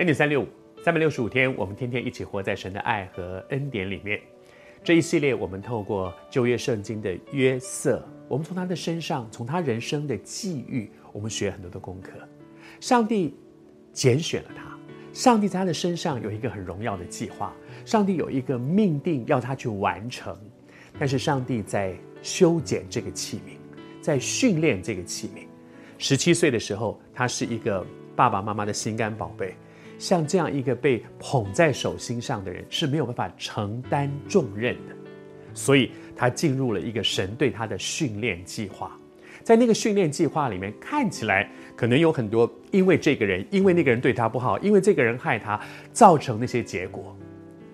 恩典三六五，三百六十五天，我们天天一起活在神的爱和恩典里面。这一系列，我们透过旧约圣经的约瑟，我们从他的身上，从他人生的际遇，我们学很多的功课。上帝拣选了他，上帝在他的身上有一个很荣耀的计划，上帝有一个命定要他去完成。但是上帝在修剪这个器皿，在训练这个器皿。十七岁的时候，他是一个爸爸妈妈的心肝宝贝。像这样一个被捧在手心上的人是没有办法承担重任的，所以他进入了一个神对他的训练计划。在那个训练计划里面，看起来可能有很多因为这个人，因为那个人对他不好，因为这个人害他，造成那些结果。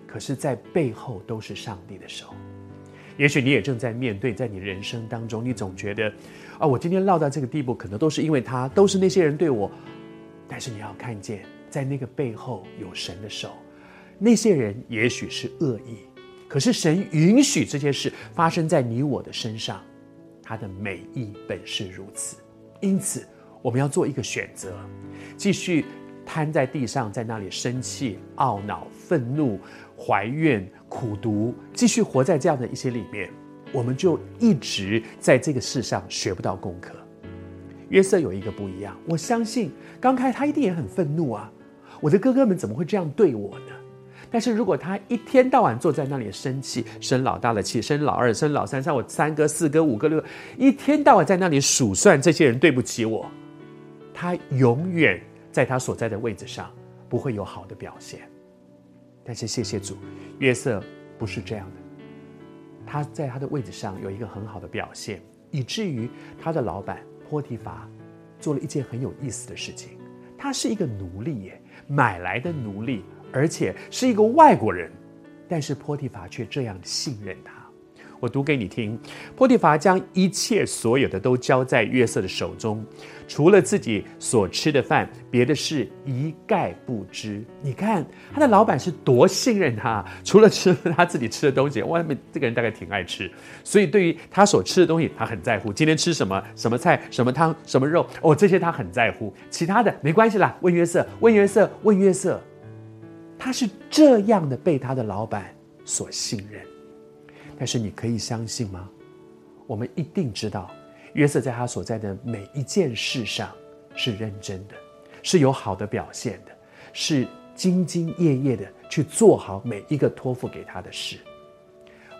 可是，在背后都是上帝的手。也许你也正在面对，在你人生当中，你总觉得，啊，我今天落到这个地步，可能都是因为他，都是那些人对我。但是你要看见，在那个背后有神的手。那些人也许是恶意，可是神允许这些事发生在你我的身上，他的美意本是如此。因此，我们要做一个选择：继续瘫在地上，在那里生气、懊恼、愤怒。怀怨、苦读，继续活在这样的一些里面，我们就一直在这个世上学不到功课。约瑟有一个不一样，我相信刚开始他一定也很愤怒啊！我的哥哥们怎么会这样对我呢？但是如果他一天到晚坐在那里生气，生老大的气，生老二、生老三，像我三哥、四哥、五哥、六哥，一天到晚在那里数算这些人对不起我，他永远在他所在的位置上不会有好的表现。但是谢谢主，约瑟不是这样的。他在他的位置上有一个很好的表现，以至于他的老板波提乏做了一件很有意思的事情。他是一个奴隶耶，买来的奴隶，而且是一个外国人，但是波提法却这样信任他。我读给你听，波提乏将一切所有的都交在约瑟的手中，除了自己所吃的饭，别的事一概不知。你看他的老板是多信任他，除了吃他自己吃的东西，外面这个人大概挺爱吃，所以对于他所吃的东西，他很在乎。今天吃什么？什么菜？什么汤？什么肉？哦，这些他很在乎。其他的没关系啦。问约瑟，问约瑟，问约瑟，他是这样的被他的老板所信任。但是你可以相信吗？我们一定知道，约瑟在他所在的每一件事上是认真的，是有好的表现的，是兢兢业业的去做好每一个托付给他的事。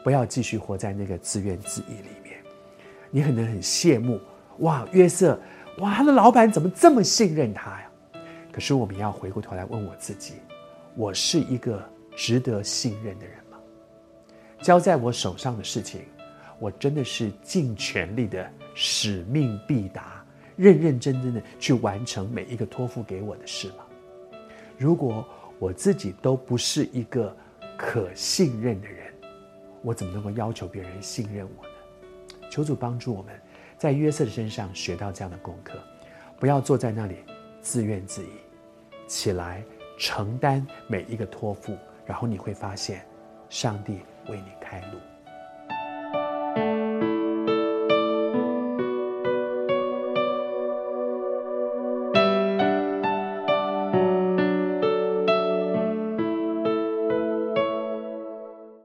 不要继续活在那个自怨自艾里面。你可能很羡慕，哇，约瑟，哇，他的老板怎么这么信任他呀？可是我们要回过头来问我自己：我是一个值得信任的人？交在我手上的事情，我真的是尽全力的使命必达，认认真真的去完成每一个托付给我的事吗？如果我自己都不是一个可信任的人，我怎么能够要求别人信任我呢？求主帮助我们，在约瑟的身上学到这样的功课，不要坐在那里自怨自艾，起来承担每一个托付，然后你会发现，上帝。为你开路。